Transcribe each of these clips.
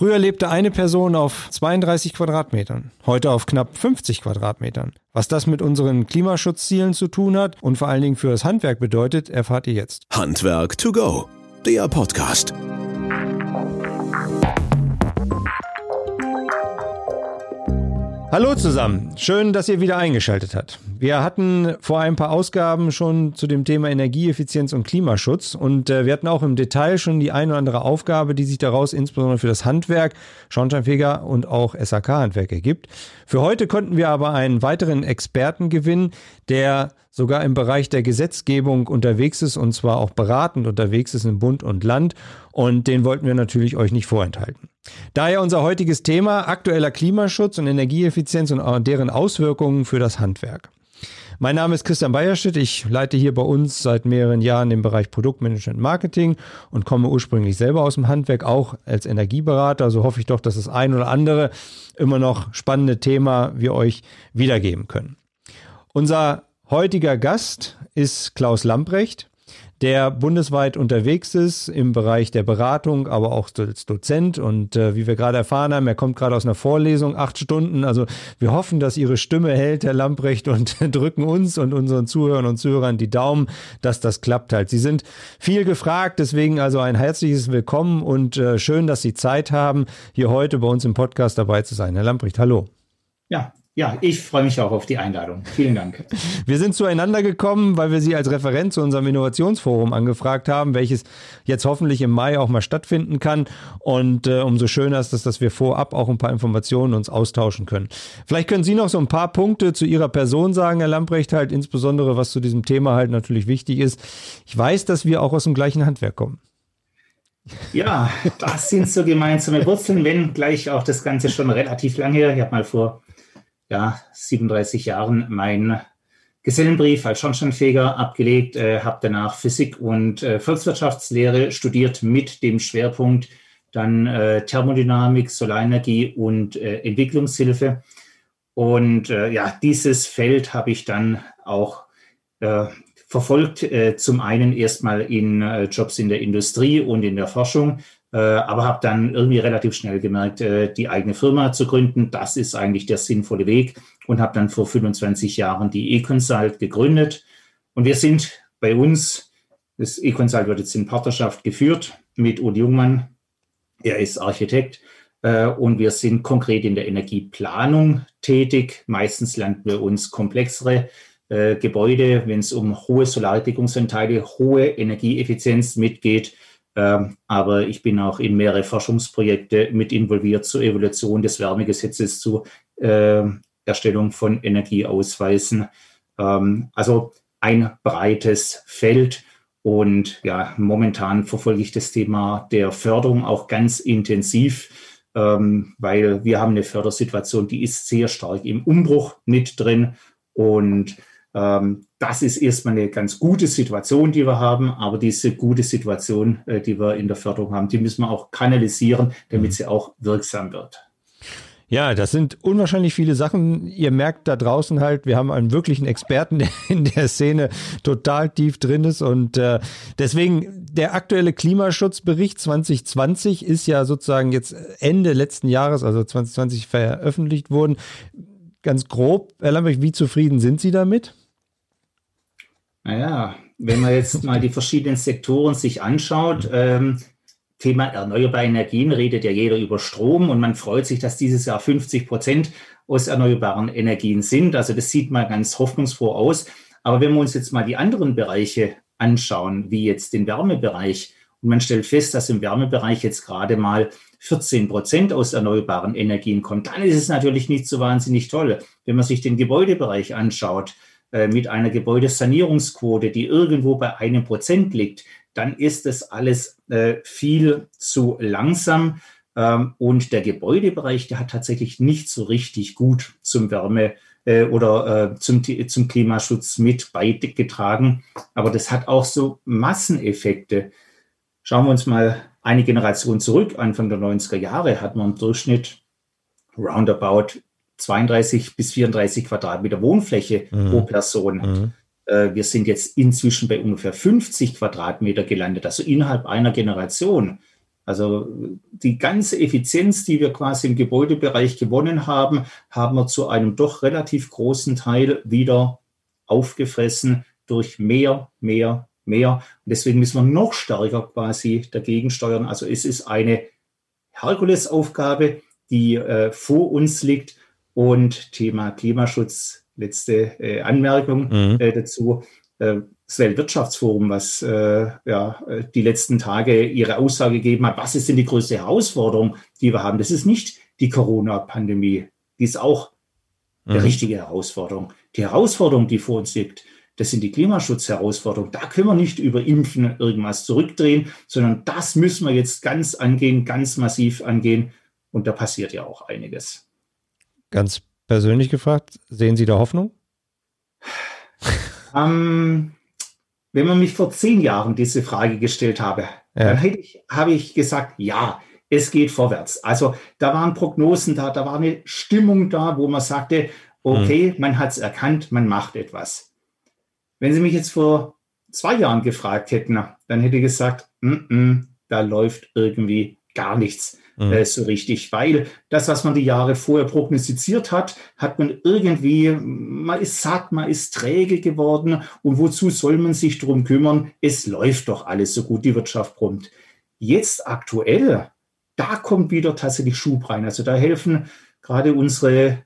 Früher lebte eine Person auf 32 Quadratmetern, heute auf knapp 50 Quadratmetern. Was das mit unseren Klimaschutzzielen zu tun hat und vor allen Dingen für das Handwerk bedeutet, erfahrt ihr jetzt. Handwerk to go, der Podcast. Hallo zusammen, schön, dass ihr wieder eingeschaltet habt. Wir hatten vor ein paar Ausgaben schon zu dem Thema Energieeffizienz und Klimaschutz und äh, wir hatten auch im Detail schon die ein oder andere Aufgabe, die sich daraus insbesondere für das Handwerk, Schornsteinfeger und auch SAK-Handwerk ergibt. Für heute konnten wir aber einen weiteren Experten gewinnen, der sogar im Bereich der Gesetzgebung unterwegs ist und zwar auch beratend unterwegs ist in Bund und Land und den wollten wir natürlich euch nicht vorenthalten. Daher unser heutiges Thema aktueller Klimaschutz und Energieeffizienz und deren Auswirkungen für das Handwerk. Mein Name ist Christian Beierstedt. Ich leite hier bei uns seit mehreren Jahren den Bereich Produktmanagement Marketing und komme ursprünglich selber aus dem Handwerk, auch als Energieberater. Also hoffe ich doch, dass das ein oder andere immer noch spannende Thema wir euch wiedergeben können. Unser heutiger Gast ist Klaus Lamprecht der bundesweit unterwegs ist im Bereich der Beratung, aber auch als Dozent. Und äh, wie wir gerade erfahren haben, er kommt gerade aus einer Vorlesung, acht Stunden. Also wir hoffen, dass Ihre Stimme hält, Herr Lamprecht, und drücken uns und unseren Zuhörern und Zuhörern die Daumen, dass das klappt halt. Sie sind viel gefragt, deswegen also ein herzliches Willkommen und äh, schön, dass Sie Zeit haben, hier heute bei uns im Podcast dabei zu sein. Herr Lamprecht, hallo. Ja, ja, ich freue mich auch auf die Einladung. Vielen Dank. Wir sind zueinander gekommen, weil wir Sie als Referent zu unserem Innovationsforum angefragt haben, welches jetzt hoffentlich im Mai auch mal stattfinden kann. Und äh, umso schöner ist es, dass wir vorab auch ein paar Informationen uns austauschen können. Vielleicht können Sie noch so ein paar Punkte zu Ihrer Person sagen, Herr Lamprecht, halt insbesondere was zu diesem Thema halt natürlich wichtig ist. Ich weiß, dass wir auch aus dem gleichen Handwerk kommen. Ja, das sind so gemeinsame Wurzeln, wenn gleich auch das Ganze schon relativ lange her. Ich habe mal vor ja, 37 Jahren meinen Gesellenbrief als Schornsteinfeger abgelegt, äh, habe danach Physik und äh, Volkswirtschaftslehre studiert mit dem Schwerpunkt dann äh, Thermodynamik, Solarenergie und äh, Entwicklungshilfe. Und äh, ja, dieses Feld habe ich dann auch äh, verfolgt. Zum einen erstmal in Jobs in der Industrie und in der Forschung, aber habe dann irgendwie relativ schnell gemerkt, äh, die eigene Firma zu gründen, das ist eigentlich der sinnvolle Weg und habe dann vor 25 Jahren die eConsult gegründet. Und wir sind bei uns, das eConsult wird jetzt in Partnerschaft geführt mit Udi Jungmann. Er ist Architekt äh, und wir sind konkret in der Energieplanung tätig. Meistens landen wir uns komplexere äh, Gebäude, wenn es um hohe Solardeckungsanteile, hohe Energieeffizienz mitgeht aber ich bin auch in mehrere Forschungsprojekte mit involviert zur Evolution des Wärmegesetzes, zur äh, Erstellung von Energieausweisen. Ähm, also ein breites Feld. Und ja, momentan verfolge ich das Thema der Förderung auch ganz intensiv, ähm, weil wir haben eine Fördersituation, die ist sehr stark im Umbruch mit drin. Und ähm, das ist erstmal eine ganz gute Situation, die wir haben, aber diese gute Situation, äh, die wir in der Förderung haben, die müssen wir auch kanalisieren, damit mhm. sie auch wirksam wird. Ja, das sind unwahrscheinlich viele Sachen. Ihr merkt da draußen halt, wir haben einen wirklichen Experten, der in der Szene total tief drin ist. Und äh, deswegen, der aktuelle Klimaschutzbericht 2020 ist ja sozusagen jetzt Ende letzten Jahres, also 2020 veröffentlicht worden. Ganz grob, Herr Lambrecht, wie zufrieden sind Sie damit? Naja, wenn man jetzt mal die verschiedenen Sektoren sich anschaut, ähm, Thema erneuerbare Energien redet ja jeder über Strom und man freut sich, dass dieses Jahr 50 Prozent aus erneuerbaren Energien sind. Also das sieht mal ganz hoffnungsfroh aus. Aber wenn wir uns jetzt mal die anderen Bereiche anschauen, wie jetzt den Wärmebereich, und man stellt fest, dass im Wärmebereich jetzt gerade mal 14 Prozent aus erneuerbaren Energien kommt, dann ist es natürlich nicht so wahnsinnig toll. Wenn man sich den Gebäudebereich anschaut, mit einer Gebäudesanierungsquote, die irgendwo bei einem Prozent liegt, dann ist das alles äh, viel zu langsam. Ähm, und der Gebäudebereich, der hat tatsächlich nicht so richtig gut zum Wärme äh, oder zum, zum Klimaschutz mit beigetragen. Aber das hat auch so Masseneffekte. Schauen wir uns mal eine Generation zurück. Anfang der 90er Jahre hat man im Durchschnitt roundabout 32 bis 34 Quadratmeter Wohnfläche mhm. pro Person. Mhm. Äh, wir sind jetzt inzwischen bei ungefähr 50 Quadratmeter gelandet, also innerhalb einer Generation. Also die ganze Effizienz, die wir quasi im Gebäudebereich gewonnen haben, haben wir zu einem doch relativ großen Teil wieder aufgefressen durch mehr, mehr, mehr. Und deswegen müssen wir noch stärker quasi dagegen steuern. Also es ist eine Herkulesaufgabe, die äh, vor uns liegt. Und Thema Klimaschutz, letzte äh, Anmerkung mhm. äh, dazu. Äh, das Weltwirtschaftsforum, was äh, ja, die letzten Tage ihre Aussage gegeben hat, was ist denn die größte Herausforderung, die wir haben? Das ist nicht die Corona-Pandemie, die ist auch mhm. eine richtige Herausforderung. Die Herausforderung, die vor uns liegt, das sind die Klimaschutzherausforderungen. Da können wir nicht über Impfen irgendwas zurückdrehen, sondern das müssen wir jetzt ganz angehen, ganz massiv angehen. Und da passiert ja auch einiges. Ganz persönlich gefragt, sehen Sie da Hoffnung? Ähm, wenn man mich vor zehn Jahren diese Frage gestellt habe, ja. dann hätte ich, habe ich gesagt, ja, es geht vorwärts. Also da waren Prognosen da, da war eine Stimmung da, wo man sagte, okay, mhm. man hat es erkannt, man macht etwas. Wenn Sie mich jetzt vor zwei Jahren gefragt hätten, dann hätte ich gesagt, mm -mm, da läuft irgendwie gar nichts mhm. äh, so richtig, weil das, was man die Jahre vorher prognostiziert hat, hat man irgendwie, man ist satt, man ist träge geworden und wozu soll man sich drum kümmern? Es läuft doch alles so gut, die Wirtschaft brummt. Jetzt aktuell, da kommt wieder tatsächlich Schub rein. Also da helfen gerade unsere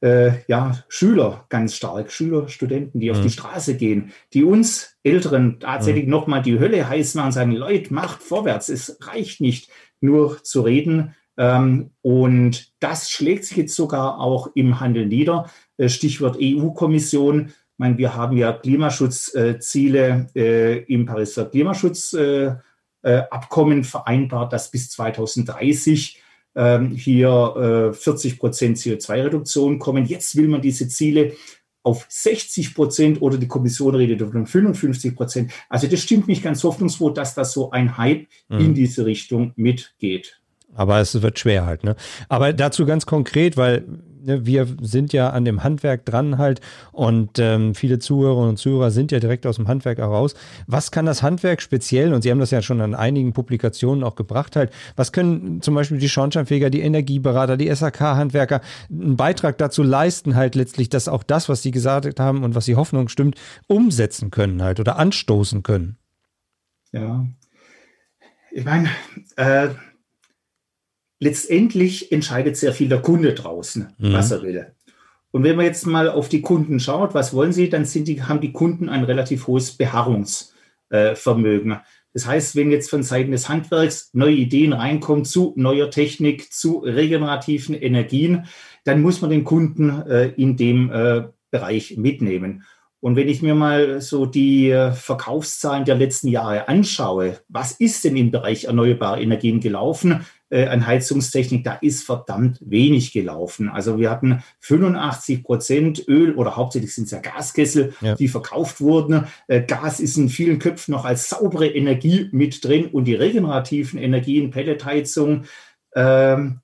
äh, ja, Schüler ganz stark, Schüler, Studenten, die mhm. auf die Straße gehen, die uns Älteren tatsächlich mhm. nochmal die Hölle heiß machen und sagen, Leute, macht vorwärts, es reicht nicht nur zu reden. Ähm, und das schlägt sich jetzt sogar auch im Handel nieder. Äh, Stichwort EU-Kommission. Ich meine, wir haben ja Klimaschutzziele äh, im Pariser Klimaschutzabkommen äh, vereinbart, dass bis 2030 ähm, hier 40 äh, Prozent CO2-Reduktion kommen. Jetzt will man diese Ziele auf 60 Prozent oder die Kommission redet von 55 Prozent. Also das stimmt mich ganz hoffnungsfroh, dass das so ein Hype mhm. in diese Richtung mitgeht. Aber es wird schwer halt, ne? Aber dazu ganz konkret, weil wir sind ja an dem Handwerk dran halt und ähm, viele Zuhörerinnen und Zuhörer sind ja direkt aus dem Handwerk heraus. Was kann das Handwerk speziell, und Sie haben das ja schon an einigen Publikationen auch gebracht halt, was können zum Beispiel die Schornsteinfeger, die Energieberater, die SAK-Handwerker einen Beitrag dazu leisten halt letztlich, dass auch das, was Sie gesagt haben und was die Hoffnung stimmt, umsetzen können halt oder anstoßen können? Ja, ich meine, äh, letztendlich entscheidet sehr viel der Kunde draußen, mhm. was er will. Und wenn man jetzt mal auf die Kunden schaut, was wollen sie, dann sind die, haben die Kunden ein relativ hohes Beharrungsvermögen. Äh, das heißt, wenn jetzt von Seiten des Handwerks neue Ideen reinkommen zu neuer Technik, zu regenerativen Energien, dann muss man den Kunden äh, in dem äh, Bereich mitnehmen. Und wenn ich mir mal so die äh, Verkaufszahlen der letzten Jahre anschaue, was ist denn im Bereich erneuerbare Energien gelaufen? Äh, an Heizungstechnik, da ist verdammt wenig gelaufen. Also wir hatten 85 Prozent Öl oder hauptsächlich sind es ja Gaskessel, ja. die verkauft wurden. Äh, Gas ist in vielen Köpfen noch als saubere Energie mit drin und die regenerativen Energien, Pelletheizung, ähm,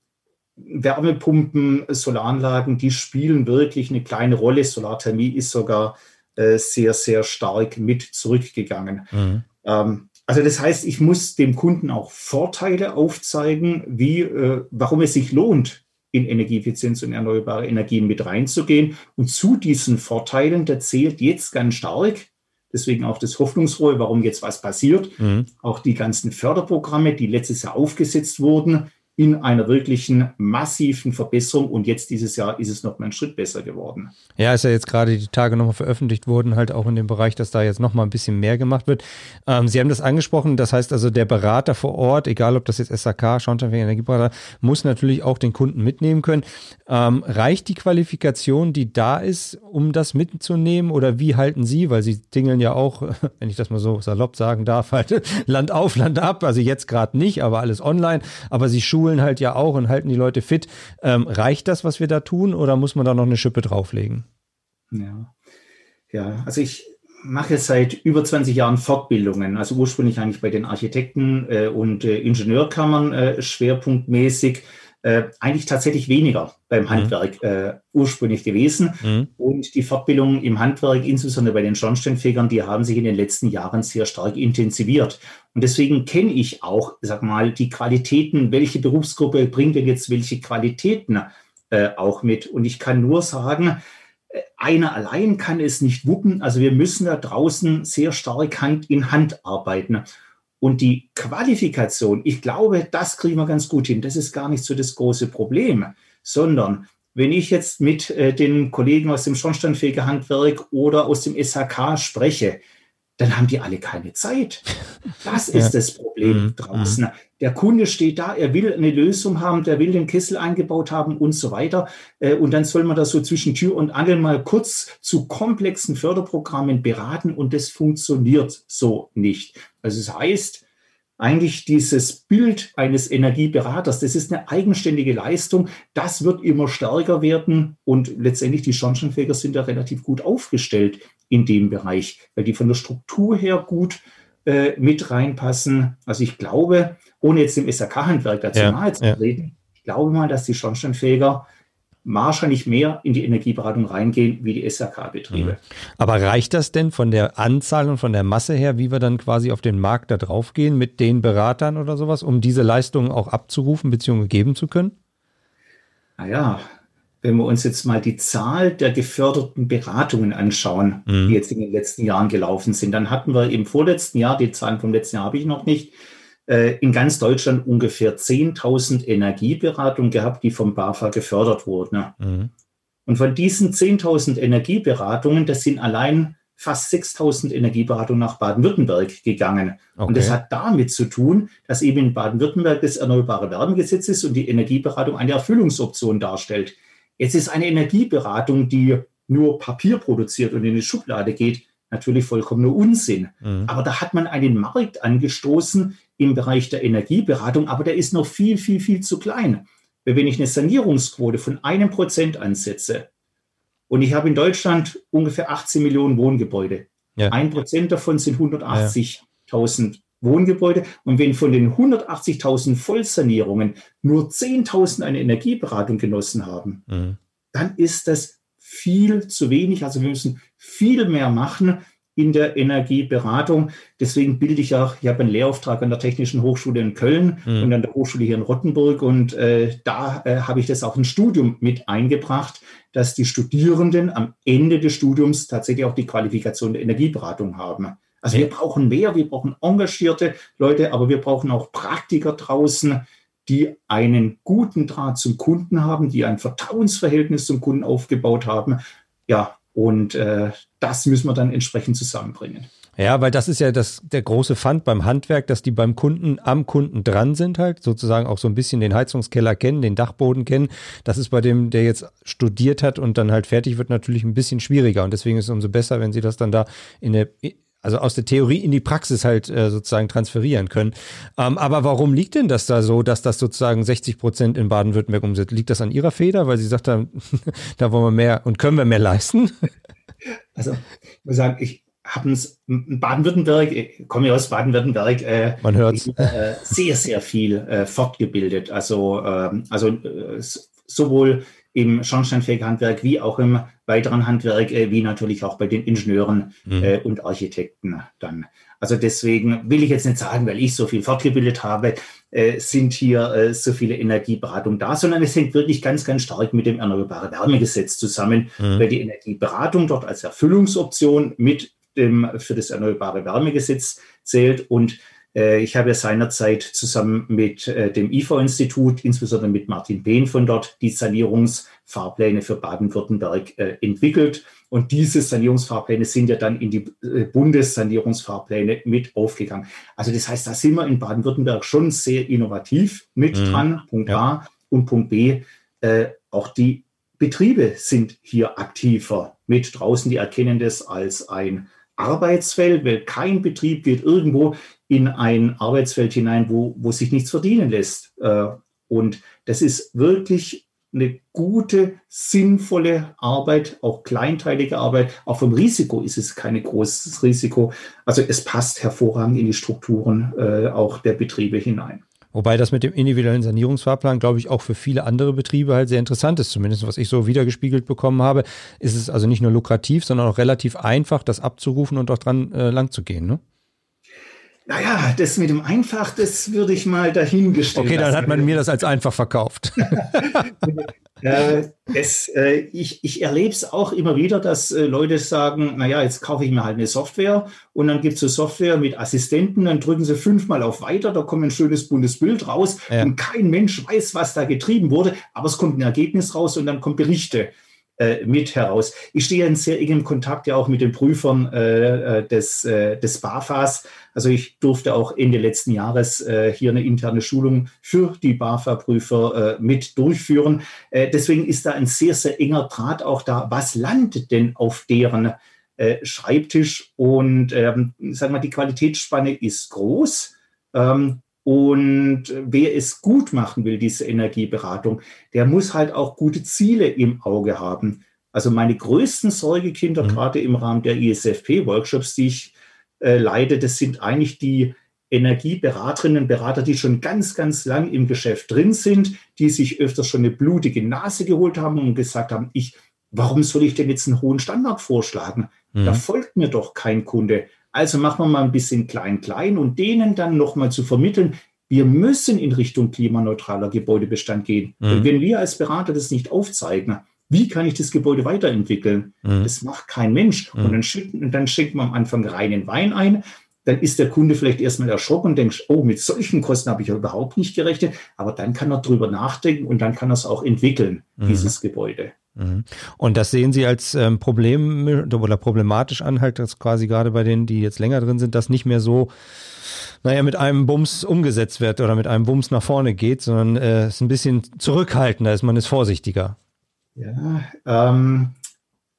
Wärmepumpen, Solaranlagen, die spielen wirklich eine kleine Rolle. Solarthermie ist sogar äh, sehr, sehr stark mit zurückgegangen. Mhm. Ähm, also das heißt, ich muss dem Kunden auch Vorteile aufzeigen, wie, äh, warum es sich lohnt, in Energieeffizienz und erneuerbare Energien mit reinzugehen. Und zu diesen Vorteilen, da zählt jetzt ganz stark, deswegen auch das Hoffnungsrohe, warum jetzt was passiert, mhm. auch die ganzen Förderprogramme, die letztes Jahr aufgesetzt wurden, in einer wirklichen massiven Verbesserung und jetzt dieses Jahr ist es noch mal einen Schritt besser geworden. Ja, ist ja jetzt gerade die Tage nochmal veröffentlicht worden, halt auch in dem Bereich, dass da jetzt nochmal ein bisschen mehr gemacht wird. Ähm, Sie haben das angesprochen, das heißt also der Berater vor Ort, egal ob das jetzt SAK, Schornsteinfeger, Energieberater, muss natürlich auch den Kunden mitnehmen können. Ähm, reicht die Qualifikation, die da ist, um das mitzunehmen oder wie halten Sie, weil Sie tingeln ja auch, wenn ich das mal so salopp sagen darf, halt Land auf, Land ab, also jetzt gerade nicht, aber alles online, aber Sie schulen schulen halt ja auch und halten die Leute fit. Ähm, reicht das, was wir da tun, oder muss man da noch eine Schippe drauflegen? Ja, ja also ich mache seit über 20 Jahren Fortbildungen, also ursprünglich eigentlich bei den Architekten äh, und äh, Ingenieurkammern äh, schwerpunktmäßig. Äh, eigentlich tatsächlich weniger beim mhm. Handwerk äh, ursprünglich gewesen. Mhm. Und die Fortbildungen im Handwerk, insbesondere bei den Schornsteinfegern, die haben sich in den letzten Jahren sehr stark intensiviert. Und deswegen kenne ich auch, sag mal, die Qualitäten, welche Berufsgruppe bringt denn jetzt welche Qualitäten äh, auch mit. Und ich kann nur sagen, äh, einer allein kann es nicht wuppen. Also wir müssen da draußen sehr stark Hand in Hand arbeiten. Und die Qualifikation, ich glaube, das kriegen wir ganz gut hin. Das ist gar nicht so das große Problem, sondern wenn ich jetzt mit äh, den Kollegen aus dem Schornsteinfegerhandwerk oder aus dem SHK spreche, dann haben die alle keine Zeit. Das ist ja. das Problem mhm. draußen. Der Kunde steht da, er will eine Lösung haben, der will den Kessel eingebaut haben und so weiter. Äh, und dann soll man das so zwischen Tür und Angel mal kurz zu komplexen Förderprogrammen beraten und das funktioniert so nicht. Also es das heißt, eigentlich dieses Bild eines Energieberaters, das ist eine eigenständige Leistung, das wird immer stärker werden und letztendlich die Schornsteinfeger sind da relativ gut aufgestellt in dem Bereich, weil die von der Struktur her gut äh, mit reinpassen. Also ich glaube, ohne jetzt dem SAK-Handwerk dazu ja, nahe zu treten, ja. ich glaube mal, dass die Schornsteinfeger wahrscheinlich mehr in die Energieberatung reingehen wie die SAK-Betriebe. Mhm. Aber reicht das denn von der Anzahl und von der Masse her, wie wir dann quasi auf den Markt da drauf gehen mit den Beratern oder sowas, um diese Leistungen auch abzurufen bzw. geben zu können? Naja, wenn wir uns jetzt mal die Zahl der geförderten Beratungen anschauen, mhm. die jetzt in den letzten Jahren gelaufen sind, dann hatten wir im vorletzten Jahr, die Zahlen vom letzten Jahr habe ich noch nicht, in ganz Deutschland ungefähr 10.000 Energieberatungen gehabt, die vom BAFA gefördert wurden. Mhm. Und von diesen 10.000 Energieberatungen, das sind allein fast 6.000 Energieberatungen nach Baden-Württemberg gegangen. Okay. Und das hat damit zu tun, dass eben in Baden-Württemberg das Erneuerbare Wärmegesetz ist und die Energieberatung eine Erfüllungsoption darstellt. Jetzt ist eine Energieberatung, die nur Papier produziert und in die Schublade geht, natürlich vollkommener Unsinn. Mhm. Aber da hat man einen Markt angestoßen im Bereich der Energieberatung, aber der ist noch viel, viel, viel zu klein. Wenn ich eine Sanierungsquote von einem Prozent ansetze und ich habe in Deutschland ungefähr 18 Millionen Wohngebäude, ein Prozent davon sind 180.000 ja. Wohngebäude. Und wenn von den 180.000 Vollsanierungen nur 10.000 eine Energieberatung genossen haben, mhm. dann ist das viel zu wenig. Also wir müssen viel mehr machen in der Energieberatung. Deswegen bilde ich auch, ich habe einen Lehrauftrag an der Technischen Hochschule in Köln mhm. und an der Hochschule hier in Rottenburg. Und äh, da äh, habe ich das auch ein Studium mit eingebracht, dass die Studierenden am Ende des Studiums tatsächlich auch die Qualifikation der Energieberatung haben. Also wir brauchen mehr, wir brauchen engagierte Leute, aber wir brauchen auch Praktiker draußen, die einen guten Draht zum Kunden haben, die ein Vertrauensverhältnis zum Kunden aufgebaut haben. Ja, und äh, das müssen wir dann entsprechend zusammenbringen. Ja, weil das ist ja das, der große Fund beim Handwerk, dass die beim Kunden am Kunden dran sind halt, sozusagen auch so ein bisschen den Heizungskeller kennen, den Dachboden kennen. Das ist bei dem, der jetzt studiert hat und dann halt fertig wird, natürlich ein bisschen schwieriger. Und deswegen ist es umso besser, wenn sie das dann da in der also aus der Theorie in die Praxis halt äh, sozusagen transferieren können. Ähm, aber warum liegt denn das da so, dass das sozusagen 60 Prozent in Baden-Württemberg umsetzt? Liegt das an Ihrer Feder, weil Sie sagt haben, da wollen wir mehr und können wir mehr leisten? Also, ich muss sagen, ich habe uns in Baden-Württemberg, ich komme ja aus Baden-Württemberg, äh, man hört äh, sehr, sehr viel äh, fortgebildet. Also, ähm, also äh, sowohl im Schornsteinfegerhandwerk wie auch im weiteren Handwerk, äh, wie natürlich auch bei den Ingenieuren mhm. äh, und Architekten dann. Also deswegen will ich jetzt nicht sagen, weil ich so viel fortgebildet habe, äh, sind hier äh, so viele Energieberatungen da, sondern es hängt wirklich ganz, ganz stark mit dem Erneuerbare Wärmegesetz zusammen, mhm. weil die Energieberatung dort als Erfüllungsoption mit dem für das Erneuerbare Wärmegesetz zählt und ich habe ja seinerzeit zusammen mit äh, dem IFA-Institut, insbesondere mit Martin Behn von dort, die Sanierungsfahrpläne für Baden-Württemberg äh, entwickelt. Und diese Sanierungsfahrpläne sind ja dann in die Bundessanierungsfahrpläne mit aufgegangen. Also das heißt, da sind wir in Baden-Württemberg schon sehr innovativ mit mhm. dran, Punkt ja. A. Und Punkt B, äh, auch die Betriebe sind hier aktiver mit draußen. Die erkennen das als ein Arbeitsfeld, weil kein Betrieb geht irgendwo in ein Arbeitsfeld hinein, wo, wo sich nichts verdienen lässt. Äh, und das ist wirklich eine gute, sinnvolle Arbeit, auch kleinteilige Arbeit. Auch vom Risiko ist es kein großes Risiko. Also es passt hervorragend in die Strukturen äh, auch der Betriebe hinein. Wobei das mit dem individuellen Sanierungsfahrplan, glaube ich, auch für viele andere Betriebe halt sehr interessant ist. Zumindest was ich so wiedergespiegelt bekommen habe, ist es also nicht nur lukrativ, sondern auch relativ einfach, das abzurufen und auch dran äh, lang zu gehen. Ne? Naja, das mit dem Einfach, das würde ich mal dahingestellt. Okay, dann hat man mir das als einfach verkauft. äh, es, äh, ich ich erlebe es auch immer wieder, dass äh, Leute sagen, naja, jetzt kaufe ich mir halt eine Software und dann gibt es so Software mit Assistenten, dann drücken sie fünfmal auf Weiter, da kommt ein schönes buntes Bild raus ja. und kein Mensch weiß, was da getrieben wurde, aber es kommt ein Ergebnis raus und dann kommen Berichte äh, mit heraus. Ich stehe in sehr engem Kontakt ja auch mit den Prüfern äh, äh des, äh, des BAFAs. Also ich durfte auch Ende letzten Jahres äh, hier eine interne Schulung für die BAFA-Prüfer mit durchführen. Deswegen ist da ein sehr, sehr enger Draht auch da. Was landet denn auf deren Schreibtisch? Und ähm, sagen wir, die Qualitätsspanne ist groß. Ähm, und wer es gut machen will, diese Energieberatung, der muss halt auch gute Ziele im Auge haben. Also meine größten Sorgekinder, mhm. gerade im Rahmen der ISFP-Workshops, die ich äh, leite, das sind eigentlich die Energieberaterinnen und Berater, die schon ganz, ganz lang im Geschäft drin sind, die sich öfters schon eine blutige Nase geholt haben und gesagt haben, ich, warum soll ich denn jetzt einen hohen Standard vorschlagen? Mhm. Da folgt mir doch kein Kunde. Also machen wir mal ein bisschen klein, klein und denen dann nochmal zu vermitteln, wir müssen in Richtung klimaneutraler Gebäudebestand gehen. Mhm. wenn wir als Berater das nicht aufzeigen, wie kann ich das Gebäude weiterentwickeln? Mhm. Das macht kein Mensch. Mhm. Und, dann schickt, und dann schenkt man am Anfang reinen Wein ein. Dann ist der Kunde vielleicht erstmal erschrocken und denkt, oh, mit solchen Kosten habe ich ja überhaupt nicht gerechnet. Aber dann kann er drüber nachdenken und dann kann er es auch entwickeln, mhm. dieses Gebäude. Mhm. Und das sehen Sie als ähm, Problem oder problematisch an, halt, dass quasi gerade bei denen, die jetzt länger drin sind, das nicht mehr so, naja, mit einem Bums umgesetzt wird oder mit einem Bums nach vorne geht, sondern äh, ist ein bisschen zurückhaltender ist, man ist vorsichtiger. Ja, ähm,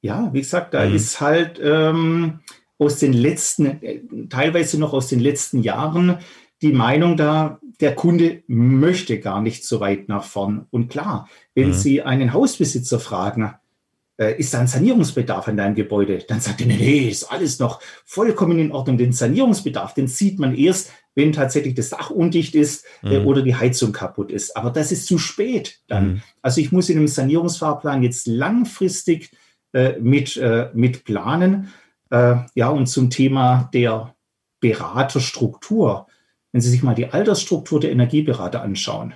ja, wie gesagt, da mhm. ist halt ähm, aus den letzten, äh, teilweise noch aus den letzten Jahren die Meinung da, der Kunde möchte gar nicht so weit nach vorn. Und klar, wenn mhm. Sie einen Hausbesitzer fragen, äh, ist da ein Sanierungsbedarf an deinem Gebäude? Dann sagt er, nee, nee, ist alles noch vollkommen in Ordnung. Den Sanierungsbedarf, den sieht man erst, wenn tatsächlich das Dach undicht ist äh, mhm. oder die Heizung kaputt ist. Aber das ist zu spät dann. Mhm. Also ich muss in einem Sanierungsfahrplan jetzt langfristig äh, mit, äh, mit planen. Äh, ja, und zum Thema der Beraterstruktur. Wenn Sie sich mal die Altersstruktur der Energieberater anschauen,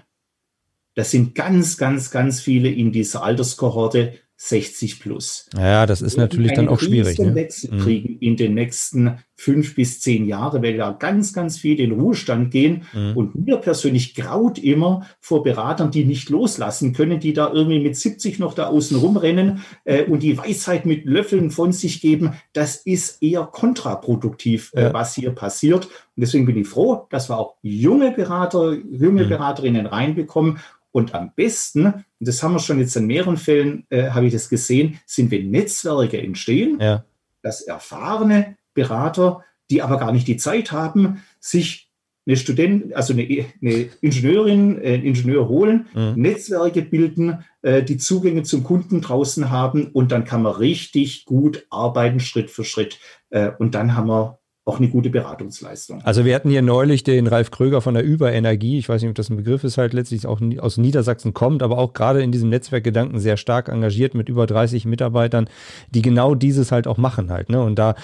das sind ganz, ganz, ganz viele in dieser Alterskohorte, 60 plus. Ja, das ist natürlich dann auch schwierig. Ne? Wechsel mhm. kriegen in den nächsten fünf bis zehn Jahren, weil ja ganz, ganz viele in Ruhestand gehen. Mhm. Und mir persönlich graut immer vor Beratern, die nicht loslassen können, die da irgendwie mit 70 noch da außen rumrennen äh, und die Weisheit mit Löffeln von sich geben. Das ist eher kontraproduktiv, äh, ja. äh, was hier passiert. Und deswegen bin ich froh, dass wir auch junge Berater, junge mhm. Beraterinnen reinbekommen und am besten, und das haben wir schon jetzt in mehreren Fällen, äh, habe ich das gesehen, sind wenn Netzwerke entstehen, ja. dass erfahrene Berater, die aber gar nicht die Zeit haben, sich eine Studentin, also eine, eine Ingenieurin, äh, ein Ingenieur holen, mhm. Netzwerke bilden, äh, die Zugänge zum Kunden draußen haben und dann kann man richtig gut arbeiten, Schritt für Schritt. Äh, und dann haben wir auch eine gute Beratungsleistung. Also wir hatten hier neulich den Ralf Kröger von der Überenergie, ich weiß nicht, ob das ein Begriff ist, halt letztlich auch aus Niedersachsen kommt, aber auch gerade in diesem Netzwerkgedanken sehr stark engagiert mit über 30 Mitarbeitern, die genau dieses halt auch machen halt. Ne? Und da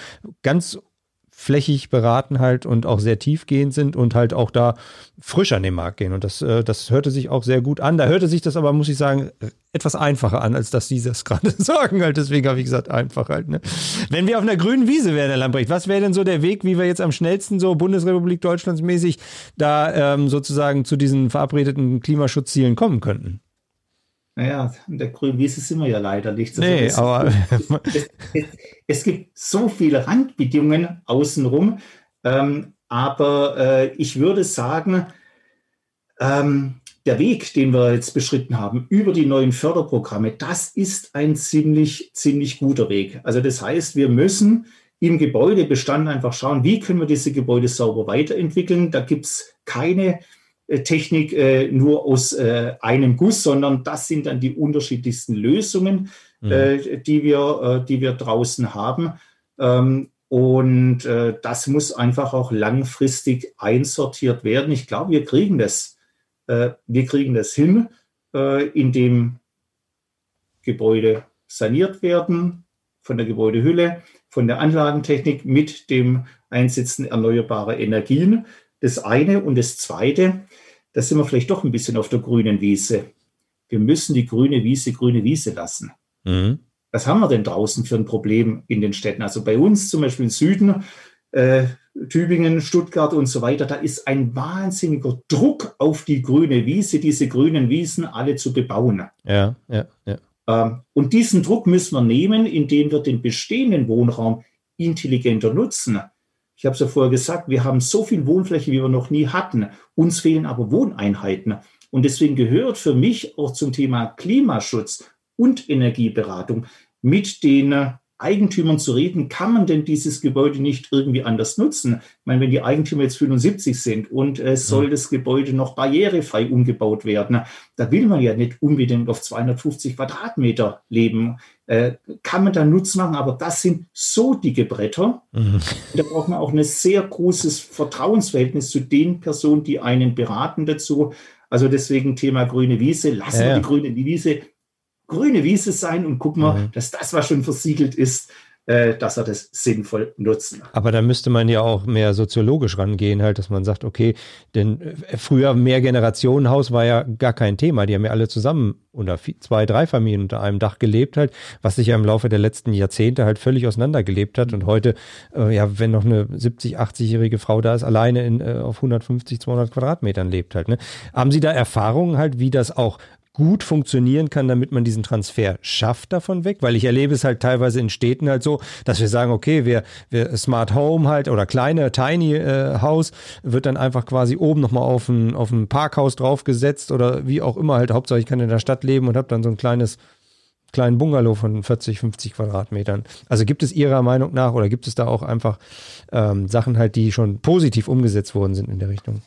ganz flächig beraten halt und auch sehr tiefgehend sind und halt auch da frisch an den Markt gehen. Und das, äh, das hörte sich auch sehr gut an. Da hörte sich das aber, muss ich sagen, etwas einfacher an, als dass Sie das gerade sagen. Halt. Deswegen habe ich gesagt, einfach halt. Ne? Wenn wir auf einer grünen Wiese wären, Herr Lambrecht, was wäre denn so der Weg, wie wir jetzt am schnellsten so Bundesrepublik Deutschlands mäßig da ähm, sozusagen zu diesen verabredeten Klimaschutzzielen kommen könnten? Naja, in der grünen Wiese sind wir ja leider nicht. Also nee, es, aber. Es, es, es, gibt so viele Randbedingungen außenrum, ähm, aber äh, ich würde sagen, ähm, der Weg, den wir jetzt beschritten haben über die neuen Förderprogramme, das ist ein ziemlich, ziemlich guter Weg. Also das heißt, wir müssen im Gebäudebestand einfach schauen, wie können wir diese Gebäude sauber weiterentwickeln. Da gibt es keine Technik äh, nur aus äh, einem Guss, sondern das sind dann die unterschiedlichsten Lösungen, mhm. äh, die, wir, äh, die wir draußen haben. Ähm, und äh, das muss einfach auch langfristig einsortiert werden. Ich glaube, wir kriegen das äh, wir kriegen das hin, äh, indem Gebäude saniert werden von der Gebäudehülle, von der Anlagentechnik mit dem Einsetzen erneuerbarer Energien. Das eine und das zweite, da sind wir vielleicht doch ein bisschen auf der grünen Wiese. Wir müssen die grüne Wiese grüne Wiese lassen. Mhm. Was haben wir denn draußen für ein Problem in den Städten? Also bei uns zum Beispiel im Süden, äh, Tübingen, Stuttgart und so weiter, da ist ein wahnsinniger Druck auf die grüne Wiese, diese grünen Wiesen alle zu bebauen. Ja, ja, ja. Ähm, und diesen Druck müssen wir nehmen, indem wir den bestehenden Wohnraum intelligenter nutzen. Ich habe es ja vorher gesagt, wir haben so viel Wohnfläche, wie wir noch nie hatten. Uns fehlen aber Wohneinheiten. Und deswegen gehört für mich auch zum Thema Klimaschutz und Energieberatung mit den Eigentümern zu reden, kann man denn dieses Gebäude nicht irgendwie anders nutzen? Ich meine, wenn die Eigentümer jetzt 75 sind und es soll das Gebäude noch barrierefrei umgebaut werden, da will man ja nicht unbedingt auf 250 Quadratmeter leben. Äh, kann man da Nutzen machen, aber das sind so dicke Bretter. Mhm. Da braucht man auch ein sehr großes Vertrauensverhältnis zu den Personen, die einen beraten dazu. Also deswegen Thema grüne Wiese. Lassen ja, wir die grüne Wiese grüne Wiese sein und gucken wir, mhm. dass das, was schon versiegelt ist, äh, dass er das sinnvoll nutzen. Aber da müsste man ja auch mehr soziologisch rangehen, halt, dass man sagt, okay, denn äh, früher mehr Generationenhaus war ja gar kein Thema. Die haben ja alle zusammen unter zwei, drei Familien unter einem Dach gelebt halt, was sich ja im Laufe der letzten Jahrzehnte halt völlig auseinandergelebt hat. Und heute, äh, ja, wenn noch eine 70, 80-jährige Frau da ist, alleine in, äh, auf 150, 200 Quadratmetern lebt halt. Ne? Haben Sie da Erfahrungen halt, wie das auch gut funktionieren kann, damit man diesen Transfer schafft davon weg, weil ich erlebe es halt teilweise in Städten halt so, dass wir sagen, okay, wir, wir Smart Home halt oder kleine Tiny äh, House wird dann einfach quasi oben nochmal auf ein, auf ein Parkhaus draufgesetzt oder wie auch immer halt, Hauptsache ich kann in der Stadt leben und habe dann so ein kleines kleinen Bungalow von 40, 50 Quadratmetern. Also gibt es Ihrer Meinung nach oder gibt es da auch einfach ähm, Sachen halt, die schon positiv umgesetzt worden sind in der Richtung?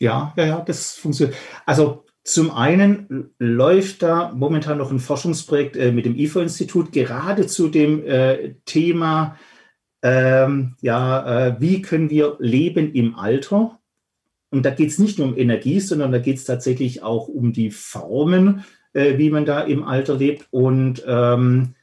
Ja, ja, ja, das funktioniert. Also zum einen läuft da momentan noch ein Forschungsprojekt äh, mit dem IFO-Institut gerade zu dem äh, Thema, ähm, ja, äh, wie können wir leben im Alter? Und da geht es nicht nur um Energie, sondern da geht es tatsächlich auch um die Formen, äh, wie man da im Alter lebt. Und ähm,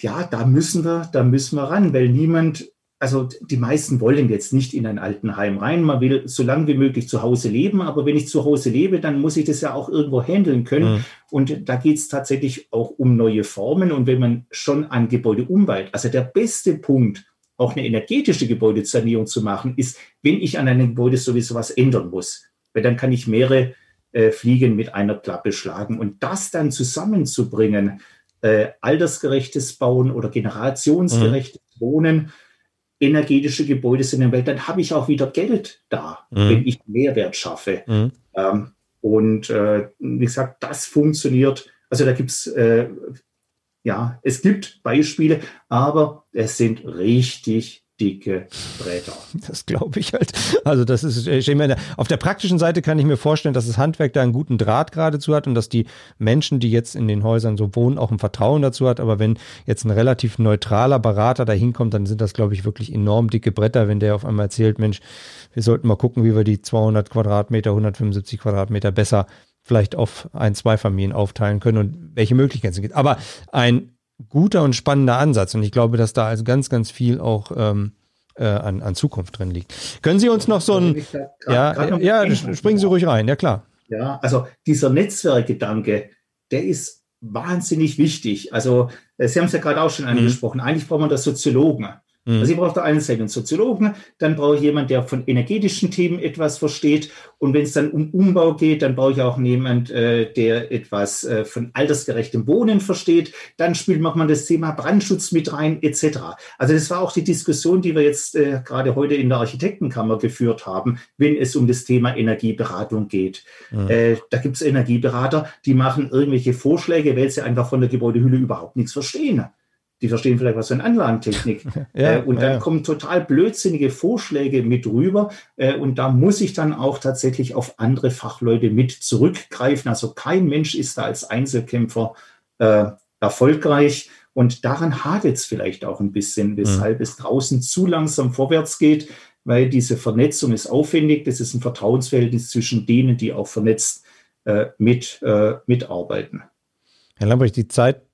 ja, da müssen wir, da müssen wir ran, weil niemand also die meisten wollen jetzt nicht in ein Altenheim rein. Man will so lange wie möglich zu Hause leben, aber wenn ich zu Hause lebe, dann muss ich das ja auch irgendwo handeln können. Mhm. Und da geht es tatsächlich auch um neue Formen. Und wenn man schon ein Gebäude umweilt, also der beste Punkt, auch eine energetische Gebäudesanierung zu machen, ist, wenn ich an einem Gebäude sowieso was ändern muss. Weil dann kann ich mehrere äh, Fliegen mit einer Klappe schlagen. Und das dann zusammenzubringen, äh, altersgerechtes Bauen oder generationsgerechtes mhm. Wohnen, energetische Gebäude sind in der Welt, dann habe ich auch wieder Geld da, mhm. wenn ich Mehrwert schaffe. Mhm. Ähm, und äh, wie gesagt, das funktioniert. Also da gibt es, äh, ja, es gibt Beispiele, aber es sind richtig dicke Bretter. Das glaube ich halt. Also das ist, ich meine, auf der praktischen Seite kann ich mir vorstellen, dass das Handwerk da einen guten Draht geradezu hat und dass die Menschen, die jetzt in den Häusern so wohnen, auch ein Vertrauen dazu hat. Aber wenn jetzt ein relativ neutraler Berater da hinkommt, dann sind das, glaube ich, wirklich enorm dicke Bretter, wenn der auf einmal erzählt, Mensch, wir sollten mal gucken, wie wir die 200 Quadratmeter, 175 Quadratmeter besser vielleicht auf ein, zwei Familien aufteilen können und welche Möglichkeiten es gibt. Aber ein guter und spannender Ansatz. Und ich glaube, dass da also ganz, ganz viel auch ähm, äh, an, an Zukunft drin liegt. Können Sie uns noch so ein. Ja, grad ja, springen Sie ruhig rein, ja klar. Ja, also dieser Netzwerkgedanke, der ist wahnsinnig wichtig. Also, äh, Sie haben es ja gerade auch schon mhm. angesprochen. Mhm. Eigentlich braucht man das Soziologen. Mhm. Also ich brauche der einen einen Soziologen, dann brauche ich jemanden, der von energetischen Themen etwas versteht. Und wenn es dann um Umbau geht, dann brauche ich auch jemanden, äh, der etwas äh, von altersgerechtem Wohnen versteht. Dann spielt man das Thema Brandschutz mit rein, etc. Also das war auch die Diskussion, die wir jetzt äh, gerade heute in der Architektenkammer geführt haben, wenn es um das Thema Energieberatung geht. Mhm. Äh, da gibt es Energieberater, die machen irgendwelche Vorschläge, weil sie einfach von der Gebäudehülle überhaupt nichts verstehen die verstehen vielleicht was von Anlagentechnik. ja, äh, und dann ja. kommen total blödsinnige Vorschläge mit rüber. Äh, und da muss ich dann auch tatsächlich auf andere Fachleute mit zurückgreifen. Also kein Mensch ist da als Einzelkämpfer äh, erfolgreich. Und daran hakt es vielleicht auch ein bisschen, weshalb mhm. es draußen zu langsam vorwärts geht, weil diese Vernetzung ist aufwendig. Das ist ein Vertrauensverhältnis zwischen denen, die auch vernetzt äh, mit, äh, mitarbeiten. Herr Lambrecht, die Zeit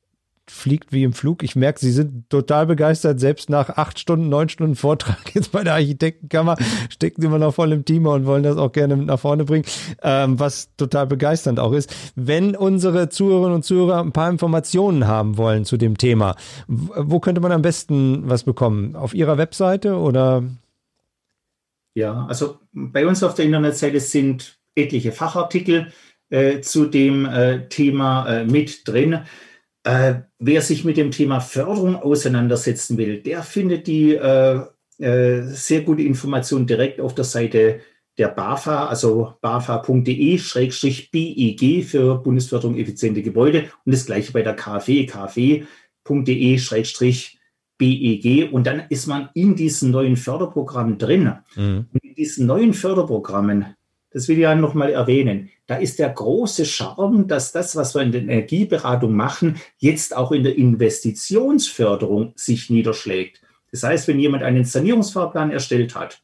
fliegt wie im Flug. Ich merke, Sie sind total begeistert. Selbst nach acht Stunden, neun Stunden Vortrag jetzt bei der Architektenkammer stecken Sie immer noch voll im Team und wollen das auch gerne mit nach vorne bringen, ähm, was total begeisternd auch ist. Wenn unsere Zuhörerinnen und Zuhörer ein paar Informationen haben wollen zu dem Thema, wo könnte man am besten was bekommen? Auf Ihrer Webseite oder? Ja, also bei uns auf der Internetseite sind etliche Fachartikel äh, zu dem äh, Thema äh, mit drin. Äh, wer sich mit dem Thema Förderung auseinandersetzen will, der findet die äh, äh, sehr gute Information direkt auf der Seite der BAFA, also bafa.de-beg für Bundesförderung effiziente Gebäude und das gleiche bei der KfW, kfw.de-beg und dann ist man in diesen neuen Förderprogrammen drin. Mhm. in diesen neuen Förderprogrammen das will ich ja nochmal erwähnen, da ist der große Charme, dass das, was wir in der Energieberatung machen, jetzt auch in der Investitionsförderung sich niederschlägt. Das heißt, wenn jemand einen Sanierungsfahrplan erstellt hat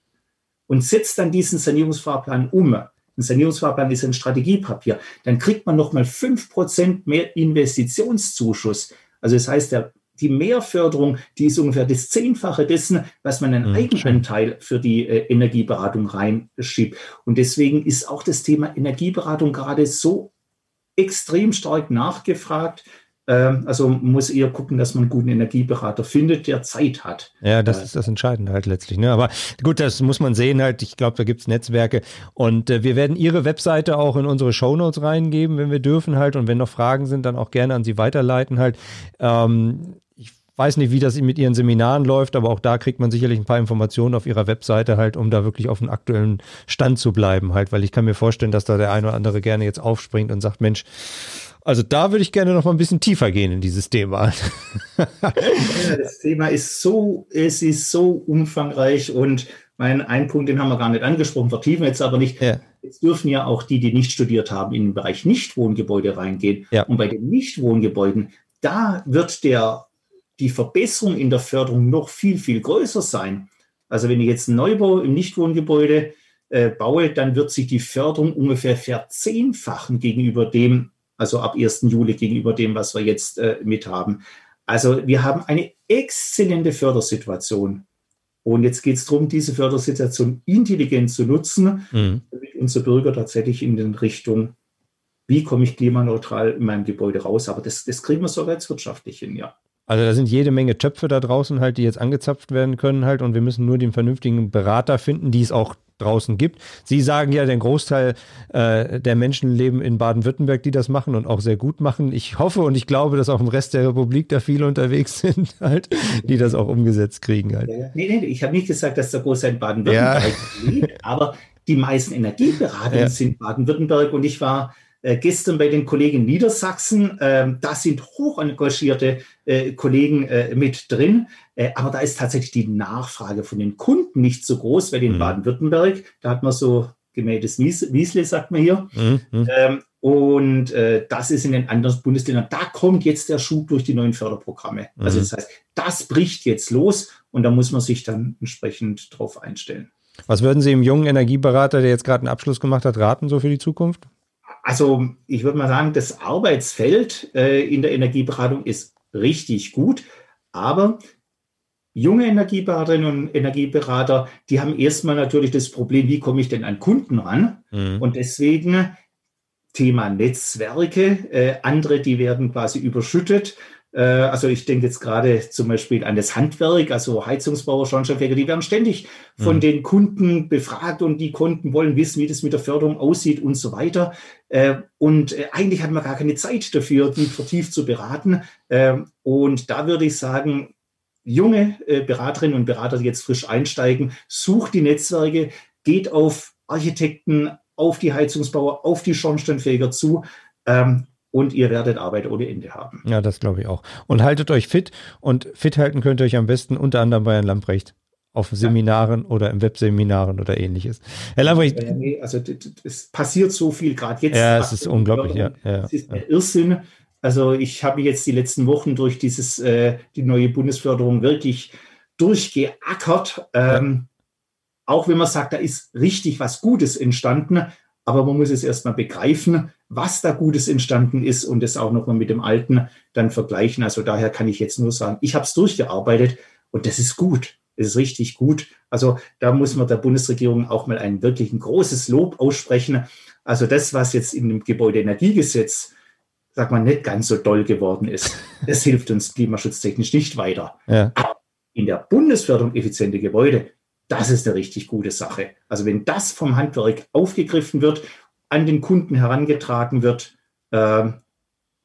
und setzt dann diesen Sanierungsfahrplan um, ein Sanierungsfahrplan ist ein Strategiepapier, dann kriegt man nochmal fünf Prozent mehr Investitionszuschuss. Also das heißt, der die Mehrförderung, die ist ungefähr das Zehnfache dessen, was man einen mhm, Eigenanteil für die äh, Energieberatung reinschiebt. Und deswegen ist auch das Thema Energieberatung gerade so extrem stark nachgefragt. Ähm, also muss eher gucken, dass man einen guten Energieberater findet, der Zeit hat. Ja, das ist das Entscheidende halt letztlich. Ne? Aber gut, das muss man sehen halt. Ich glaube, da gibt es Netzwerke. Und äh, wir werden Ihre Webseite auch in unsere Shownotes reingeben, wenn wir dürfen halt. Und wenn noch Fragen sind, dann auch gerne an Sie weiterleiten halt. Ähm, weiß nicht, wie das mit ihren Seminaren läuft, aber auch da kriegt man sicherlich ein paar Informationen auf ihrer Webseite halt, um da wirklich auf dem aktuellen Stand zu bleiben halt, weil ich kann mir vorstellen, dass da der eine oder andere gerne jetzt aufspringt und sagt, Mensch, also da würde ich gerne noch mal ein bisschen tiefer gehen in dieses Thema. das Thema ist so, es ist so umfangreich und mein ein Punkt, den haben wir gar nicht angesprochen, vertiefen jetzt aber nicht. Ja. Jetzt dürfen ja auch die, die nicht studiert haben, in den Bereich Nichtwohngebäude reingehen. Ja. Und bei den Nichtwohngebäuden, da wird der die Verbesserung in der Förderung noch viel, viel größer sein. Also wenn ich jetzt einen Neubau im Nichtwohngebäude äh, baue, dann wird sich die Förderung ungefähr verzehnfachen gegenüber dem, also ab 1. Juli gegenüber dem, was wir jetzt äh, mit haben. Also wir haben eine exzellente Fördersituation. Und jetzt geht es darum, diese Fördersituation intelligent zu nutzen, mhm. damit unsere Bürger tatsächlich in den Richtung, wie komme ich klimaneutral in meinem Gebäude raus. Aber das, das kriegen wir sogar jetzt wirtschaftlich hin, ja. Also da sind jede Menge Töpfe da draußen halt, die jetzt angezapft werden können halt und wir müssen nur den vernünftigen Berater finden, die es auch draußen gibt. Sie sagen ja, der Großteil äh, der Menschen leben in Baden-Württemberg, die das machen und auch sehr gut machen. Ich hoffe und ich glaube, dass auch im Rest der Republik da viele unterwegs sind, halt, die das auch umgesetzt kriegen halt. Nee, nee, ich habe nicht gesagt, dass der Großteil in Baden-Württemberg ja. liegt, aber die meisten Energieberater ja. sind Baden-Württemberg und ich war äh, gestern bei den Kollegen Niedersachsen. Ähm, da sind hoch engagierte äh, Kollegen äh, mit drin. Äh, aber da ist tatsächlich die Nachfrage von den Kunden nicht so groß, weil in mhm. Baden-Württemberg, da hat man so gemähtes Wiesle, sagt man hier. Mhm. Ähm, und äh, das ist in den anderen Bundesländern, da kommt jetzt der Schub durch die neuen Förderprogramme. Also mhm. Also das heißt, das bricht jetzt los und da muss man sich dann entsprechend drauf einstellen. Was würden Sie dem jungen Energieberater, der jetzt gerade einen Abschluss gemacht hat, raten, so für die Zukunft? Also ich würde mal sagen, das Arbeitsfeld äh, in der Energieberatung ist richtig gut, aber junge Energieberaterinnen und Energieberater, die haben erstmal natürlich das Problem, wie komme ich denn an Kunden ran? Mhm. Und deswegen Thema Netzwerke, äh, andere, die werden quasi überschüttet also ich denke jetzt gerade zum Beispiel an das Handwerk, also Heizungsbauer, Schornsteinfeger, die werden ständig von mhm. den Kunden befragt und die Kunden wollen wissen, wie das mit der Förderung aussieht und so weiter. Äh, und äh, eigentlich hat man gar keine Zeit dafür, die vertieft zu beraten. Ähm, und da würde ich sagen, junge Beraterinnen und Berater, die jetzt frisch einsteigen, sucht die Netzwerke, geht auf Architekten, auf die Heizungsbauer, auf die Schornsteinfeger zu ähm, und ihr werdet Arbeit ohne Ende haben. Ja, das glaube ich auch. Und haltet euch fit und fit halten könnt ihr euch am besten unter anderem bei Herrn Lamprecht auf Seminaren ja. oder im Webseminaren oder ähnliches. Herr Lamprecht. Ja, nee, also es passiert so viel gerade jetzt. Ja, es ist unglaublich, ja. ja. Es ist ein Irrsinn. Also ich habe jetzt die letzten Wochen durch dieses, äh, die neue Bundesförderung wirklich durchgeackert. Ähm, auch wenn man sagt, da ist richtig was Gutes entstanden, aber man muss es erstmal begreifen, was da Gutes entstanden ist und es auch nochmal mit dem Alten dann vergleichen. Also daher kann ich jetzt nur sagen, ich habe es durchgearbeitet und das ist gut. Das ist richtig gut. Also da muss man der Bundesregierung auch mal ein wirklich ein großes Lob aussprechen. Also das, was jetzt in dem Gebäudeenergiegesetz, sag mal, nicht ganz so doll geworden ist, das hilft uns klimaschutztechnisch nicht weiter. Ja. Aber in der Bundesförderung effiziente Gebäude, das ist eine richtig gute Sache. Also wenn das vom Handwerk aufgegriffen wird, an den Kunden herangetragen wird, äh,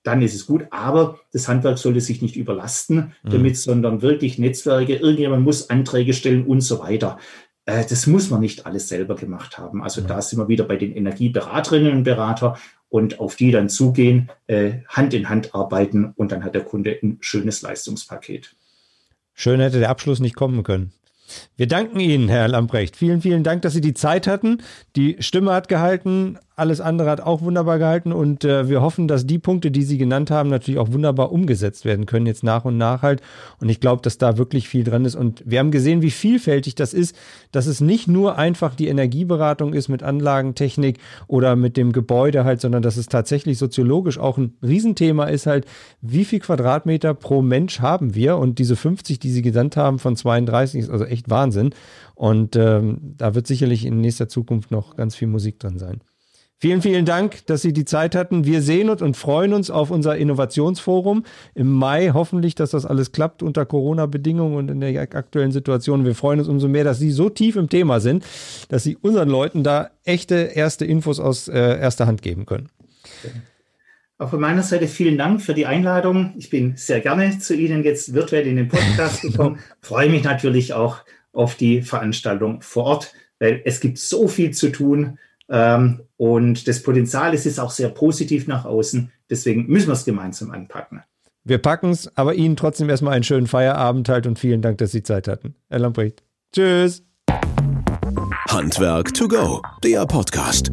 dann ist es gut. Aber das Handwerk sollte sich nicht überlasten mhm. damit, sondern wirklich Netzwerke, irgendjemand muss Anträge stellen und so weiter. Äh, das muss man nicht alles selber gemacht haben. Also mhm. da sind wir wieder bei den Energieberaterinnen und Berater und auf die dann zugehen, äh, Hand in Hand arbeiten und dann hat der Kunde ein schönes Leistungspaket. Schön hätte der Abschluss nicht kommen können. Wir danken Ihnen, Herr Lamprecht. Vielen, vielen Dank, dass Sie die Zeit hatten. Die Stimme hat gehalten, alles andere hat auch wunderbar gehalten und äh, wir hoffen, dass die Punkte, die Sie genannt haben, natürlich auch wunderbar umgesetzt werden können, jetzt nach und nach halt. Und ich glaube, dass da wirklich viel dran ist. Und wir haben gesehen, wie vielfältig das ist, dass es nicht nur einfach die Energieberatung ist mit Anlagentechnik oder mit dem Gebäude halt, sondern dass es tatsächlich soziologisch auch ein Riesenthema ist halt, wie viel Quadratmeter pro Mensch haben wir? Und diese 50, die Sie genannt haben von 32, ist also echt Wahnsinn. Und ähm, da wird sicherlich in nächster Zukunft noch ganz viel Musik drin sein. Vielen, vielen Dank, dass Sie die Zeit hatten. Wir sehen uns und freuen uns auf unser Innovationsforum im Mai. Hoffentlich, dass das alles klappt unter Corona-Bedingungen und in der aktuellen Situation. Wir freuen uns umso mehr, dass Sie so tief im Thema sind, dass Sie unseren Leuten da echte erste Infos aus äh, erster Hand geben können. Auch von meiner Seite vielen Dank für die Einladung. Ich bin sehr gerne zu Ihnen jetzt virtuell in den Podcast gekommen. Freue mich natürlich auch auf die Veranstaltung vor Ort, weil es gibt so viel zu tun. Ähm, und das Potenzial ist, ist auch sehr positiv nach außen. Deswegen müssen wir es gemeinsam anpacken. Wir packen es, aber Ihnen trotzdem erstmal einen schönen Feierabend halt und vielen Dank, dass Sie Zeit hatten. Herr Lamprecht. Tschüss. Handwerk to go, der Podcast.